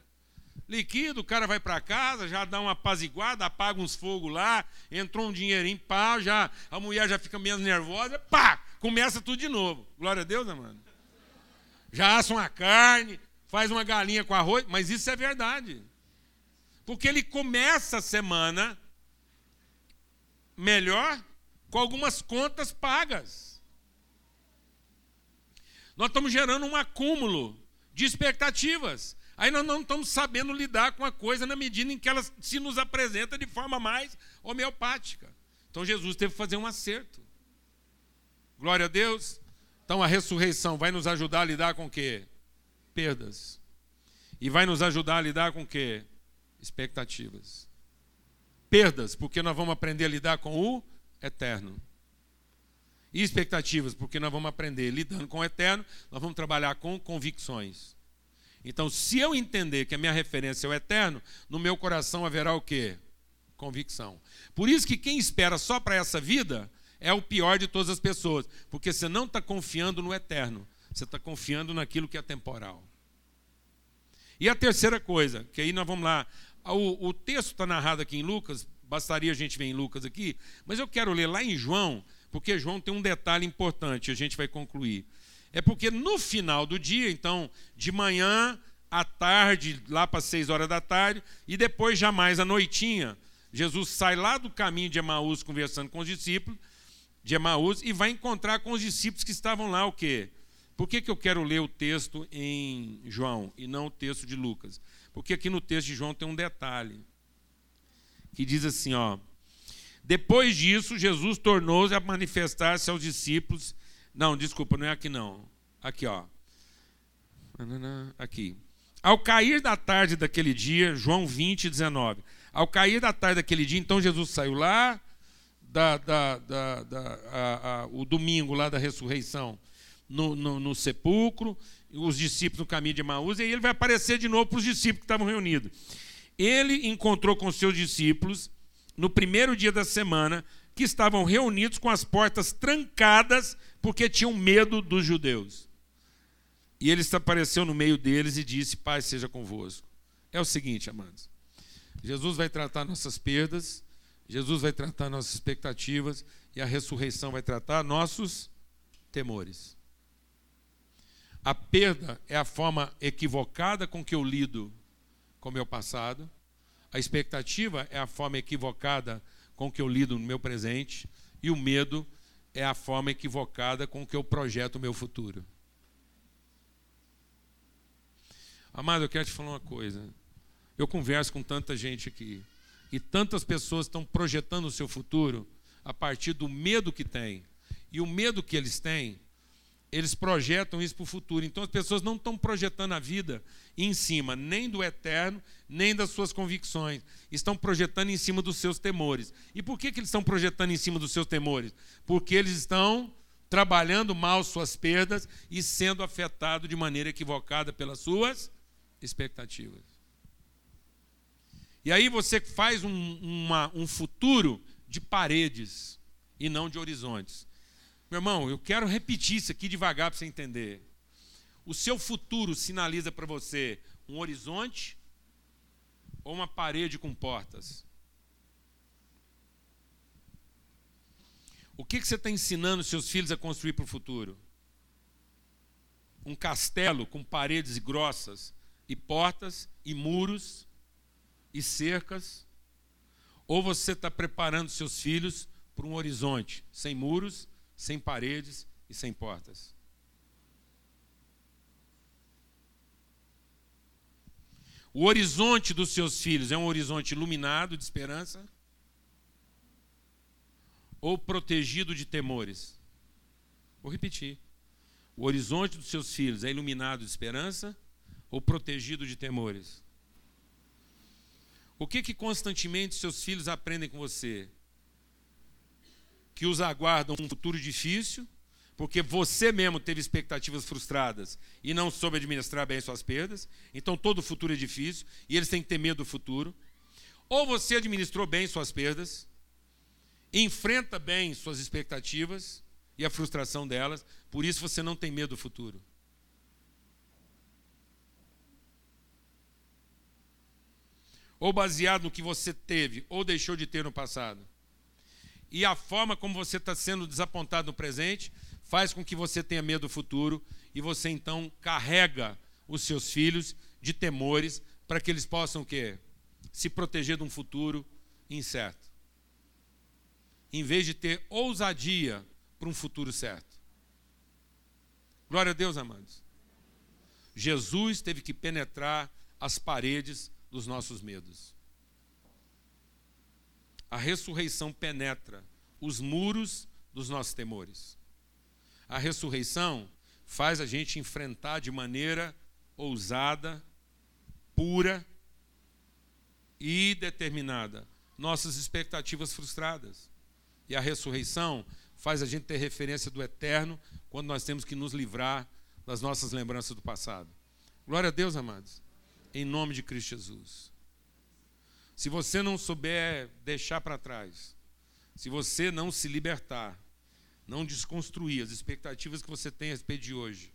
Liquida, o cara vai para casa, já dá uma apaziguada, apaga uns fogos lá, entrou um dinheirinho, pá, já, a mulher já fica menos nervosa, pá, começa tudo de novo. Glória a Deus, né, mano? Já assa uma carne, faz uma galinha com arroz, mas isso é verdade. Porque ele começa a semana melhor com algumas contas pagas. Nós estamos gerando um acúmulo de expectativas. Aí nós não estamos sabendo lidar com a coisa na medida em que ela se nos apresenta de forma mais homeopática. Então Jesus teve que fazer um acerto. Glória a Deus. Então a ressurreição vai nos ajudar a lidar com o quê? Perdas. E vai nos ajudar a lidar com o quê? Expectativas. Perdas, porque nós vamos aprender a lidar com o eterno. E expectativas, porque nós vamos aprender lidando com o eterno, nós vamos trabalhar com convicções. Então, se eu entender que a minha referência é o eterno, no meu coração haverá o quê? Convicção. Por isso que quem espera só para essa vida é o pior de todas as pessoas, porque você não está confiando no eterno, você está confiando naquilo que é temporal. E a terceira coisa, que aí nós vamos lá, o, o texto está narrado aqui em Lucas, bastaria a gente ver em Lucas aqui, mas eu quero ler lá em João, porque João tem um detalhe importante, a gente vai concluir. É porque no final do dia, então, de manhã à tarde, lá para seis horas da tarde, e depois já mais à noitinha, Jesus sai lá do caminho de Emaús conversando com os discípulos de Emaús e vai encontrar com os discípulos que estavam lá o quê? Por que, que eu quero ler o texto em João e não o texto de Lucas? Porque aqui no texto de João tem um detalhe que diz assim, ó: Depois disso, Jesus tornou-se a manifestar-se aos discípulos. Não, desculpa, não é aqui não. Aqui, ó. Aqui. Ao cair da tarde daquele dia, João 20, 19. Ao cair da tarde daquele dia, então Jesus saiu lá, da, da, da, da a, a, o domingo lá da ressurreição, no, no, no, sepulcro, os discípulos no caminho de Maús, e aí ele vai aparecer de novo para os discípulos que estavam reunidos ele encontrou com seus discípulos no primeiro dia da semana, que estavam reunidos com as portas trancadas, porque tinham medo dos judeus. E ele apareceu no meio deles e disse: Pai, seja convosco. É o seguinte, amados. Jesus vai tratar nossas perdas, Jesus vai tratar nossas expectativas, e a ressurreição vai tratar nossos temores. A perda é a forma equivocada com que eu lido com o meu passado. A expectativa é a forma equivocada com que eu lido no meu presente. E o medo é a forma equivocada com que eu projeto o meu futuro. Amado, eu quero te falar uma coisa. Eu converso com tanta gente aqui. E tantas pessoas estão projetando o seu futuro a partir do medo que têm. E o medo que eles têm, eles projetam isso para o futuro. Então as pessoas não estão projetando a vida em cima nem do eterno, nem das suas convicções. Estão projetando em cima dos seus temores. E por que, que eles estão projetando em cima dos seus temores? Porque eles estão trabalhando mal suas perdas e sendo afetados de maneira equivocada pelas suas expectativas. E aí você faz um, uma, um futuro de paredes e não de horizontes. Meu irmão, eu quero repetir isso aqui devagar para você entender. O seu futuro sinaliza para você um horizonte ou uma parede com portas? O que, que você está ensinando seus filhos a construir para o futuro? Um castelo com paredes grossas e portas e muros e cercas? Ou você está preparando seus filhos para um horizonte sem muros, sem paredes e sem portas? O horizonte dos seus filhos é um horizonte iluminado de esperança ou protegido de temores? Vou repetir. O horizonte dos seus filhos é iluminado de esperança ou protegido de temores? O que que constantemente seus filhos aprendem com você? Que os aguardam um futuro difícil, porque você mesmo teve expectativas frustradas e não soube administrar bem suas perdas, então todo futuro é difícil e eles têm que ter medo do futuro. Ou você administrou bem suas perdas, enfrenta bem suas expectativas e a frustração delas, por isso você não tem medo do futuro. ou baseado no que você teve ou deixou de ter no passado. E a forma como você está sendo desapontado no presente faz com que você tenha medo do futuro e você então carrega os seus filhos de temores para que eles possam o quê? Se proteger de um futuro incerto. Em vez de ter ousadia para um futuro certo. Glória a Deus, amados. Jesus teve que penetrar as paredes dos nossos medos. A ressurreição penetra os muros dos nossos temores. A ressurreição faz a gente enfrentar de maneira ousada, pura e determinada nossas expectativas frustradas. E a ressurreição faz a gente ter referência do eterno quando nós temos que nos livrar das nossas lembranças do passado. Glória a Deus, amados em nome de Cristo Jesus. Se você não souber deixar para trás, se você não se libertar, não desconstruir as expectativas que você tem a respeito de hoje,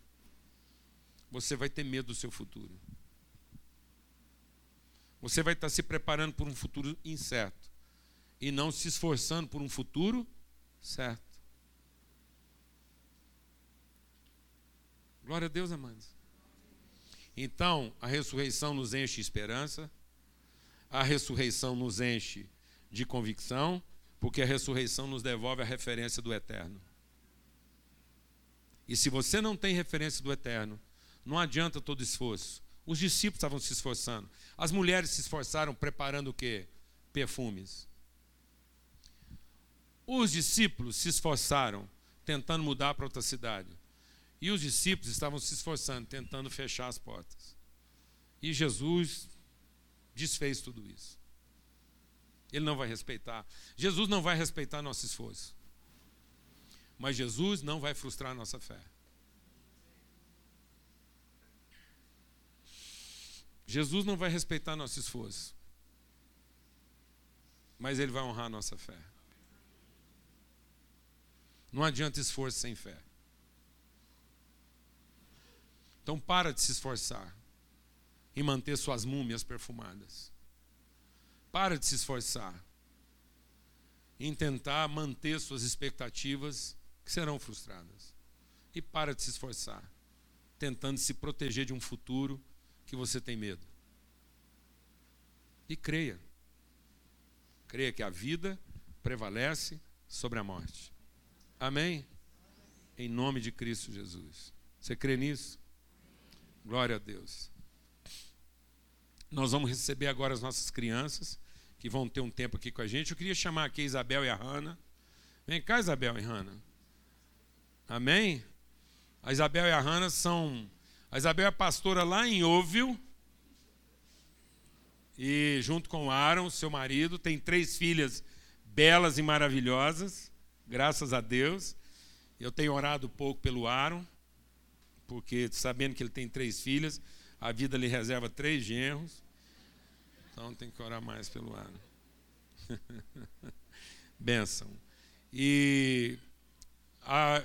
você vai ter medo do seu futuro. Você vai estar se preparando por um futuro incerto e não se esforçando por um futuro certo. Glória a Deus, amados. Então, a ressurreição nos enche de esperança, a ressurreição nos enche de convicção, porque a ressurreição nos devolve a referência do eterno. E se você não tem referência do eterno, não adianta todo esforço. Os discípulos estavam se esforçando. As mulheres se esforçaram preparando o quê? Perfumes. Os discípulos se esforçaram tentando mudar para outra cidade. E os discípulos estavam se esforçando, tentando fechar as portas. E Jesus desfez tudo isso. Ele não vai respeitar. Jesus não vai respeitar nosso esforço. Mas Jesus não vai frustrar nossa fé. Jesus não vai respeitar nosso esforço. Mas ele vai honrar nossa fé. Não adianta esforço sem fé. Então para de se esforçar em manter suas múmias perfumadas. Para de se esforçar em tentar manter suas expectativas que serão frustradas. E para de se esforçar tentando se proteger de um futuro que você tem medo. E creia. Creia que a vida prevalece sobre a morte. Amém? Em nome de Cristo Jesus. Você crê nisso? Glória a Deus. Nós vamos receber agora as nossas crianças que vão ter um tempo aqui com a gente. Eu queria chamar aqui a Isabel e a Hanna. Vem cá, Isabel e Hanna. Amém? A Isabel e a Hanna são. A Isabel é pastora lá em Óvil. E junto com Aaron, seu marido, tem três filhas belas e maravilhosas, graças a Deus. Eu tenho orado pouco pelo Aaron, porque sabendo que ele tem três filhas, a vida lhe reserva três genros. Então tem que orar mais pelo Aaron. [LAUGHS] Benção. E a,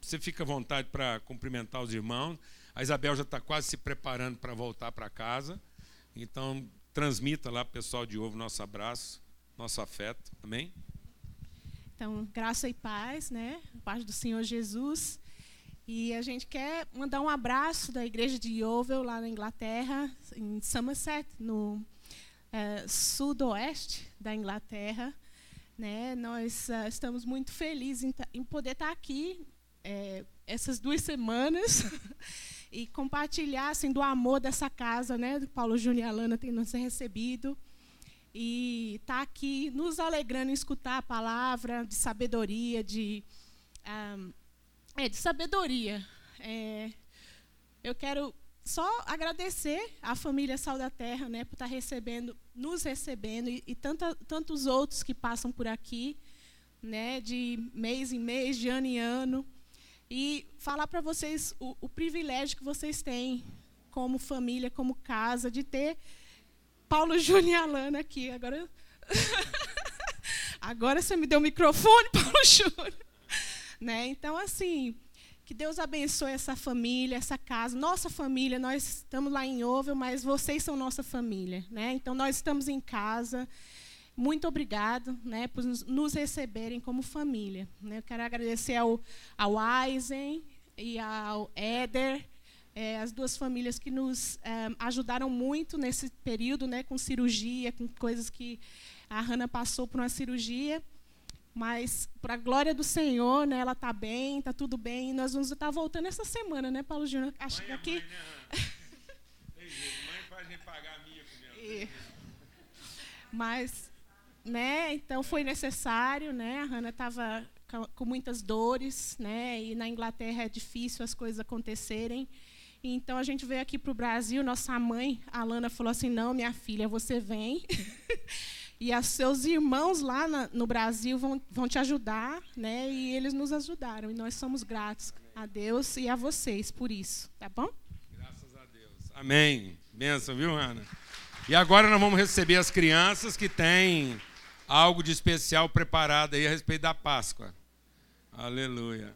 você fica à vontade para cumprimentar os irmãos. A Isabel já está quase se preparando para voltar para casa. Então, transmita lá para o pessoal de ovo nosso abraço, nosso afeto. Amém? Então, graça e paz, né? Paz do Senhor Jesus. E a gente quer mandar um abraço da igreja de Yeovil, lá na Inglaterra, em Somerset, no é, sudoeste da Inglaterra. Né? Nós uh, estamos muito felizes em, em poder estar aqui é, essas duas semanas [LAUGHS] e compartilhar assim, do amor dessa casa, né? Paulo Júnior e Alana têm nos recebido. E estar tá aqui nos alegrando em escutar a palavra de sabedoria, de, um, é, de sabedoria. É, eu quero só agradecer à família Sal da Terra né, por estar recebendo, nos recebendo, e, e tanta, tantos outros que passam por aqui, né, de mês em mês, de ano em ano e falar para vocês o, o, privilégio que vocês têm como família, como casa, de ter Paulo [LAUGHS] Júnior e Alana aqui. Agora, [LAUGHS] agora você me deu o microfone, [LAUGHS] Paulo Júnior. Né? Então, assim, que Deus abençoe essa família, essa casa, nossa família. Nós estamos lá em Ovel, mas vocês são nossa família. Né? Então, nós estamos em casa. Muito obrigado né, por nos receberem como família. Né? Eu quero agradecer ao, ao Eisen e ao Éder, é, as duas famílias que nos é, ajudaram muito nesse período, né, com cirurgia, com coisas que a Hanna passou por uma cirurgia. Mas, para a glória do Senhor, né, ela está bem, está tudo bem. E nós vamos estar voltando essa semana, né, Paulo Júnior? Acho que aqui. Mãe, né, mãe faz nem pagar a minha Mas né? Então foi necessário, né? A Hannah estava com muitas dores, né? E na Inglaterra é difícil as coisas acontecerem. Então a gente veio aqui para o Brasil. Nossa mãe, a Lana, falou assim: "Não, minha filha, você vem." [LAUGHS] e os seus irmãos lá na, no Brasil vão, vão te ajudar, né? E eles nos ajudaram. E nós somos gratos a Deus e a vocês por isso, tá bom? Graças a Deus. Amém. Benção, viu, Ana? E agora nós vamos receber as crianças que têm algo de especial preparado aí a respeito da Páscoa. Aleluia.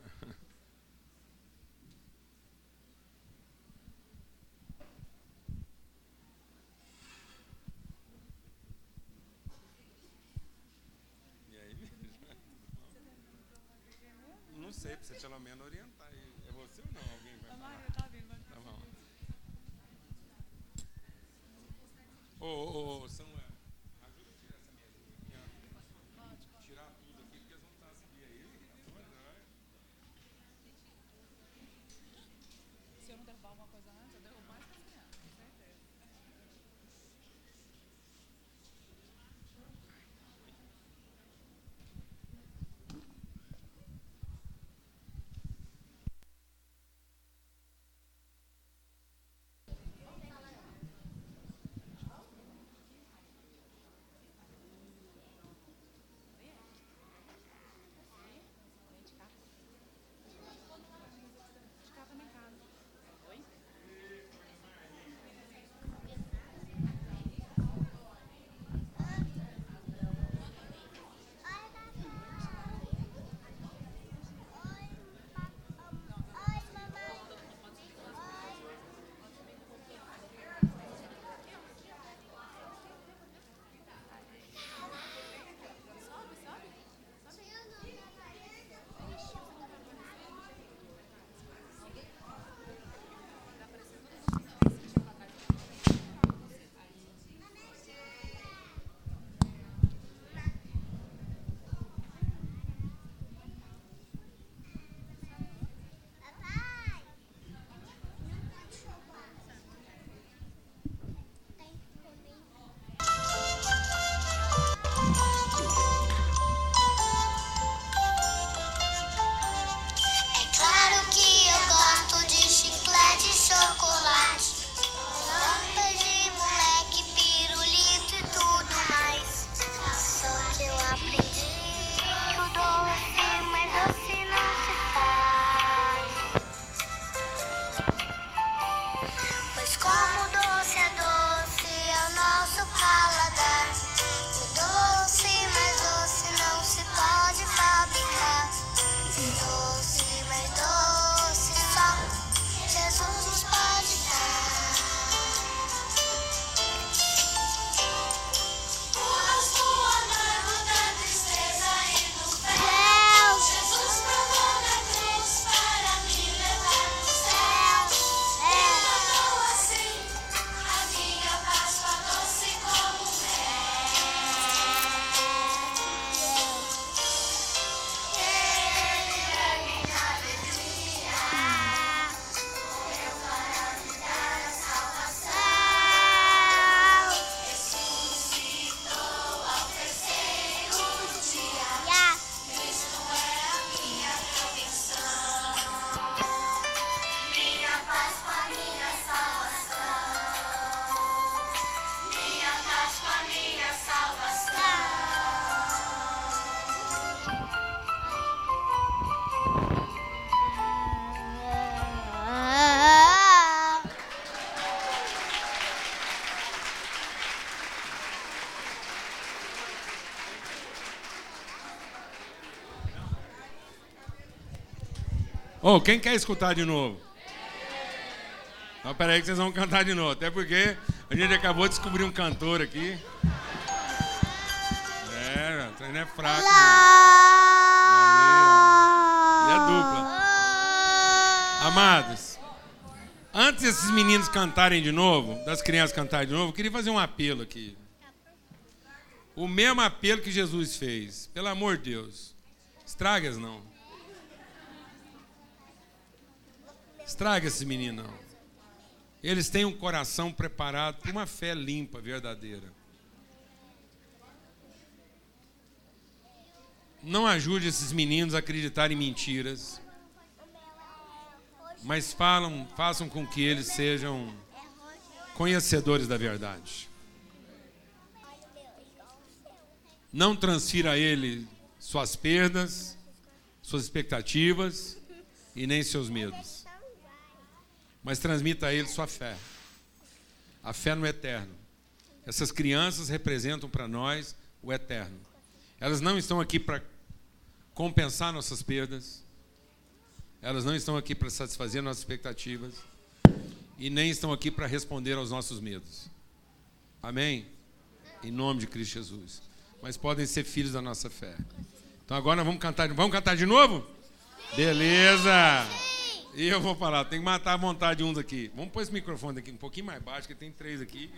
sei, precisa pelo menos orientar. É você ou não? Alguém vai falar? Tá bom. Ô, ô, ô, Samuel, ajuda a tirar essa aqui. Tirar tudo aqui, porque eles vão tá estar aí. Se eu não derrubar alguma coisa, né? Oh, quem quer escutar de novo? Então, peraí que vocês vão cantar de novo. Até porque a gente acabou de descobrir um cantor aqui. É, o treino é fraco. Né? Aí, e a dupla. Amados, antes desses meninos cantarem de novo, das crianças cantarem de novo, eu queria fazer um apelo aqui. O mesmo apelo que Jesus fez. Pelo amor de Deus. Estragas não. Estraga esse menino não. Eles têm um coração preparado para uma fé limpa, verdadeira. Não ajude esses meninos a acreditar em mentiras, mas falam, façam com que eles sejam conhecedores da verdade. Não transfira a ele suas perdas, suas expectativas e nem seus medos mas transmita a ele sua fé. A fé no eterno. Essas crianças representam para nós o eterno. Elas não estão aqui para compensar nossas perdas. Elas não estão aqui para satisfazer nossas expectativas. E nem estão aqui para responder aos nossos medos. Amém? Em nome de Cristo Jesus. Mas podem ser filhos da nossa fé. Então agora vamos cantar. Vamos cantar de novo? Beleza! E eu vou falar, tem que matar a vontade de uns aqui. Vamos pôr esse microfone aqui um pouquinho mais baixo, que tem três aqui.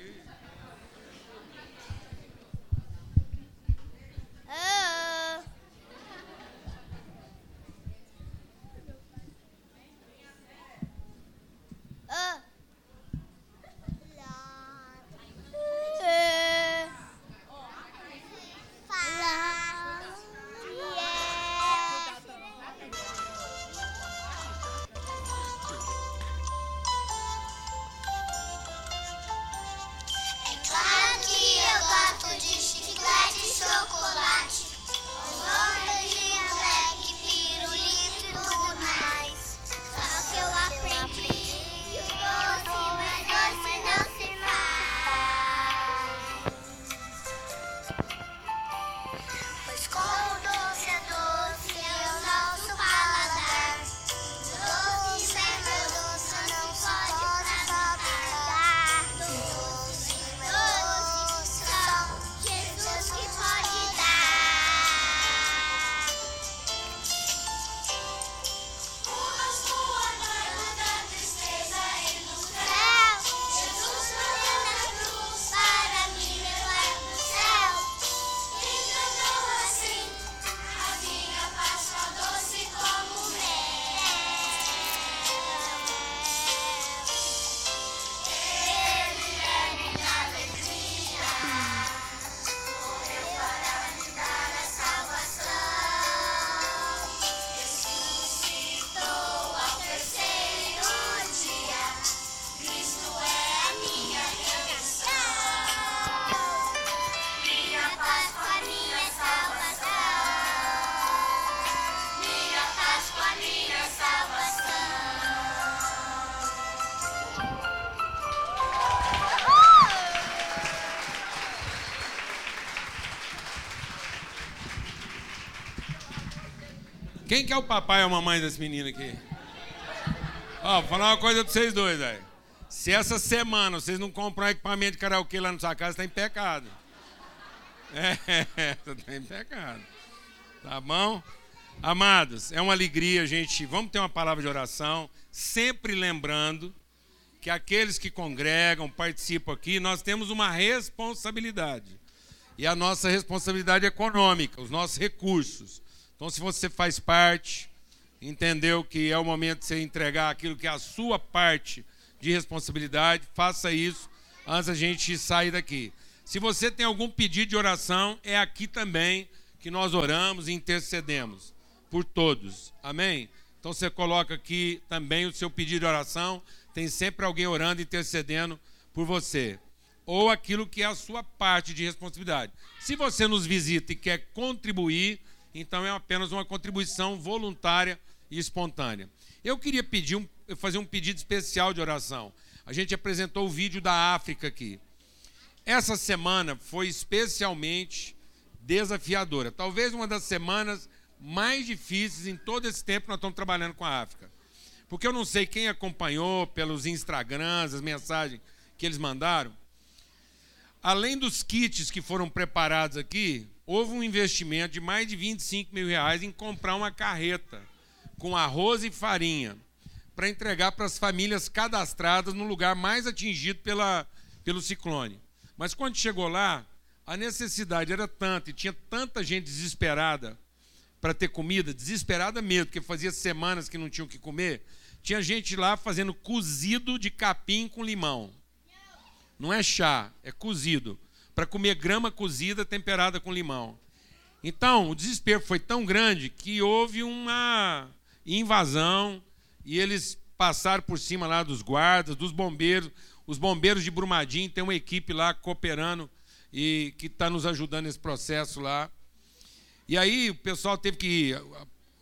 Quem que é o papai ou a mamãe desse menino aqui? Ó, vou falar uma coisa pra vocês dois, velho. Se essa semana vocês não compram equipamento de karaokê lá na sua casa, tá em pecado. [LAUGHS] É, [LAUGHS] tá em pecado. Tá bom? Amados, é uma alegria, gente. Vamos ter uma palavra de oração, sempre lembrando que aqueles que congregam, participam aqui, nós temos uma responsabilidade. E a nossa responsabilidade econômica, os nossos recursos. Então, se você faz parte, entendeu que é o momento de você entregar aquilo que é a sua parte de responsabilidade, faça isso antes da gente sair daqui. Se você tem algum pedido de oração, é aqui também que nós oramos e intercedemos por todos. Amém? Então você coloca aqui também o seu pedido de oração, tem sempre alguém orando, intercedendo por você. Ou aquilo que é a sua parte de responsabilidade. Se você nos visita e quer contribuir, então é apenas uma contribuição voluntária e espontânea. Eu queria pedir um, fazer um pedido especial de oração. A gente apresentou o vídeo da África aqui. Essa semana foi especialmente desafiadora. Talvez uma das semanas mais difíceis em todo esse tempo que nós estamos trabalhando com a África. Porque eu não sei quem acompanhou pelos Instagrams, as mensagens que eles mandaram. Além dos kits que foram preparados aqui, houve um investimento de mais de 25 mil reais em comprar uma carreta com arroz e farinha para entregar para as famílias cadastradas no lugar mais atingido pela, pelo ciclone. Mas quando chegou lá, a necessidade era tanta e tinha tanta gente desesperada para ter comida, desesperada mesmo, porque fazia semanas que não tinham o que comer. Tinha gente lá fazendo cozido de capim com limão. Não é chá, é cozido. Para comer grama cozida temperada com limão. Então, o desespero foi tão grande que houve uma invasão e eles passaram por cima lá dos guardas, dos bombeiros. Os bombeiros de Brumadinho tem uma equipe lá cooperando e que está nos ajudando nesse processo lá. E aí o pessoal teve que.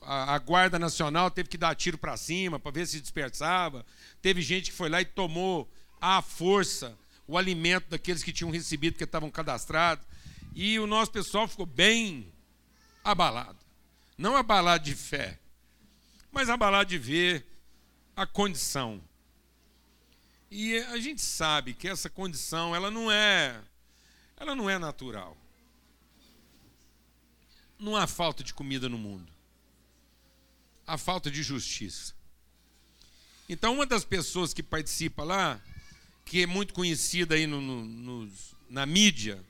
A, a Guarda Nacional teve que dar tiro para cima para ver se dispersava. Teve gente que foi lá e tomou à força o alimento daqueles que tinham recebido, que estavam cadastrados. E o nosso pessoal ficou bem abalado. Não abalado de fé, mas abalado de ver a condição. E a gente sabe que essa condição, ela não é, ela não é natural. Não há falta de comida no mundo. Há falta de justiça. Então, uma das pessoas que participa lá que é muito conhecida aí no, no, na mídia,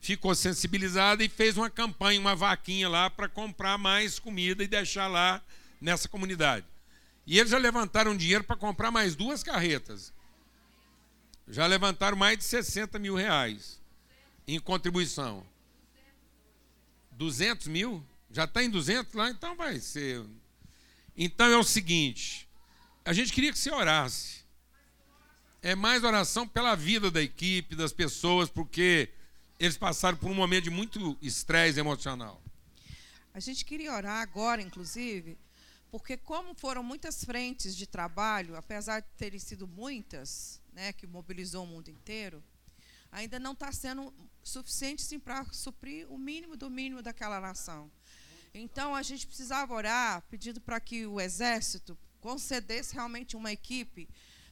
ficou sensibilizada e fez uma campanha, uma vaquinha lá para comprar mais comida e deixar lá nessa comunidade. E eles já levantaram dinheiro para comprar mais duas carretas. Já levantaram mais de 60 mil reais em contribuição. 200 mil? Já está em 200 lá? Então vai ser. Então é o seguinte: a gente queria que você orasse é mais oração pela vida da equipe, das pessoas, porque eles passaram por um momento de muito estresse emocional. A gente queria orar agora, inclusive, porque como foram muitas frentes de trabalho, apesar de terem sido muitas, né, que mobilizou o mundo inteiro, ainda não está sendo suficiente para suprir o mínimo do mínimo daquela nação. Então a gente precisava orar, pedindo para que o exército concedesse realmente uma equipe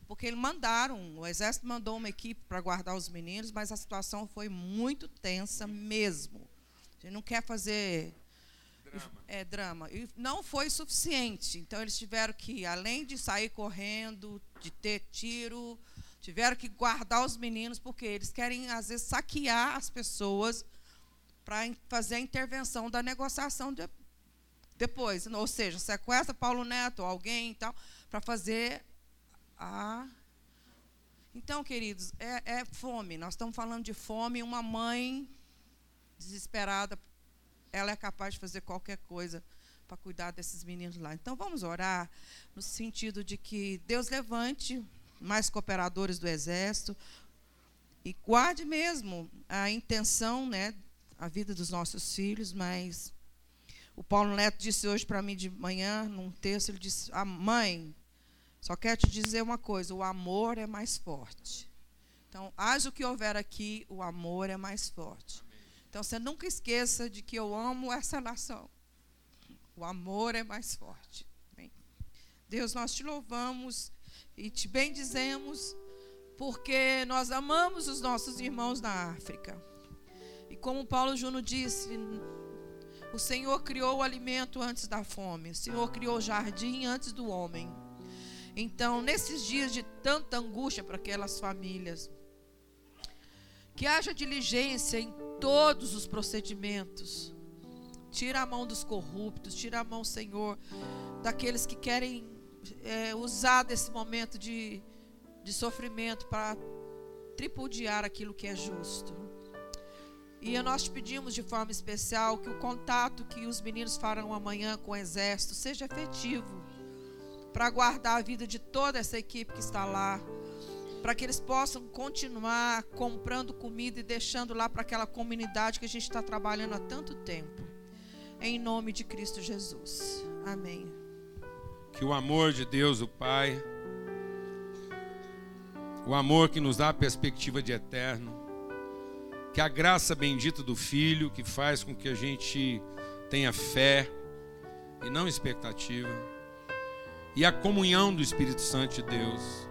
porque eles mandaram, o exército mandou uma equipe para guardar os meninos, mas a situação foi muito tensa mesmo. A gente não quer fazer drama. É, drama. E não foi suficiente. Então eles tiveram que, além de sair correndo, de ter tiro, tiveram que guardar os meninos, porque eles querem, às vezes, saquear as pessoas para fazer a intervenção da negociação de, depois. Ou seja, sequestra Paulo Neto, alguém e tal, para fazer ah. Então, queridos, é, é fome. Nós estamos falando de fome. Uma mãe desesperada, ela é capaz de fazer qualquer coisa para cuidar desses meninos lá. Então, vamos orar no sentido de que Deus levante mais cooperadores do exército e guarde mesmo a intenção, né, a vida dos nossos filhos, mas o Paulo Neto disse hoje para mim de manhã, num texto, ele disse: "A mãe, só quero te dizer uma coisa: o amor é mais forte. Então, haja o que houver aqui, o amor é mais forte. Então, você nunca esqueça de que eu amo essa nação. O amor é mais forte. Bem, Deus, nós te louvamos e te bendizemos, porque nós amamos os nossos irmãos na África. E como Paulo Juno disse, o Senhor criou o alimento antes da fome, o Senhor criou o jardim antes do homem. Então, nesses dias de tanta angústia para aquelas famílias, que haja diligência em todos os procedimentos. Tira a mão dos corruptos, tira a mão, Senhor, daqueles que querem é, usar desse momento de, de sofrimento para tripudiar aquilo que é justo. E nós te pedimos de forma especial que o contato que os meninos farão amanhã com o exército seja efetivo para guardar a vida de toda essa equipe que está lá, para que eles possam continuar comprando comida e deixando lá para aquela comunidade que a gente está trabalhando há tanto tempo. Em nome de Cristo Jesus. Amém. Que o amor de Deus, o Pai, o amor que nos dá a perspectiva de eterno, que a graça bendita do Filho, que faz com que a gente tenha fé e não expectativa, e a comunhão do Espírito Santo de Deus,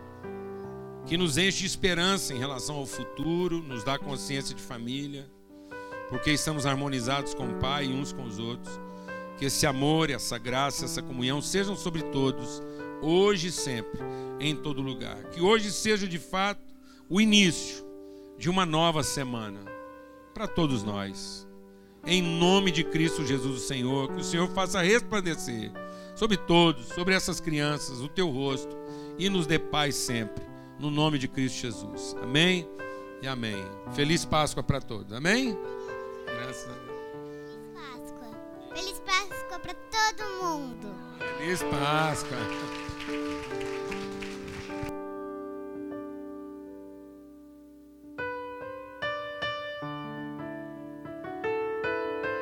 que nos enche de esperança em relação ao futuro, nos dá consciência de família, porque estamos harmonizados com o Pai e uns com os outros. Que esse amor, essa graça, essa comunhão sejam sobre todos, hoje e sempre, em todo lugar. Que hoje seja de fato o início de uma nova semana para todos nós. Em nome de Cristo Jesus, o Senhor, que o Senhor faça resplandecer sobre todos, sobre essas crianças, o teu rosto e nos dê paz sempre, no nome de Cristo Jesus. Amém e amém. Feliz Páscoa para todos. Amém? Graças a Deus. Feliz Páscoa. Feliz Páscoa para todo mundo. Feliz Páscoa.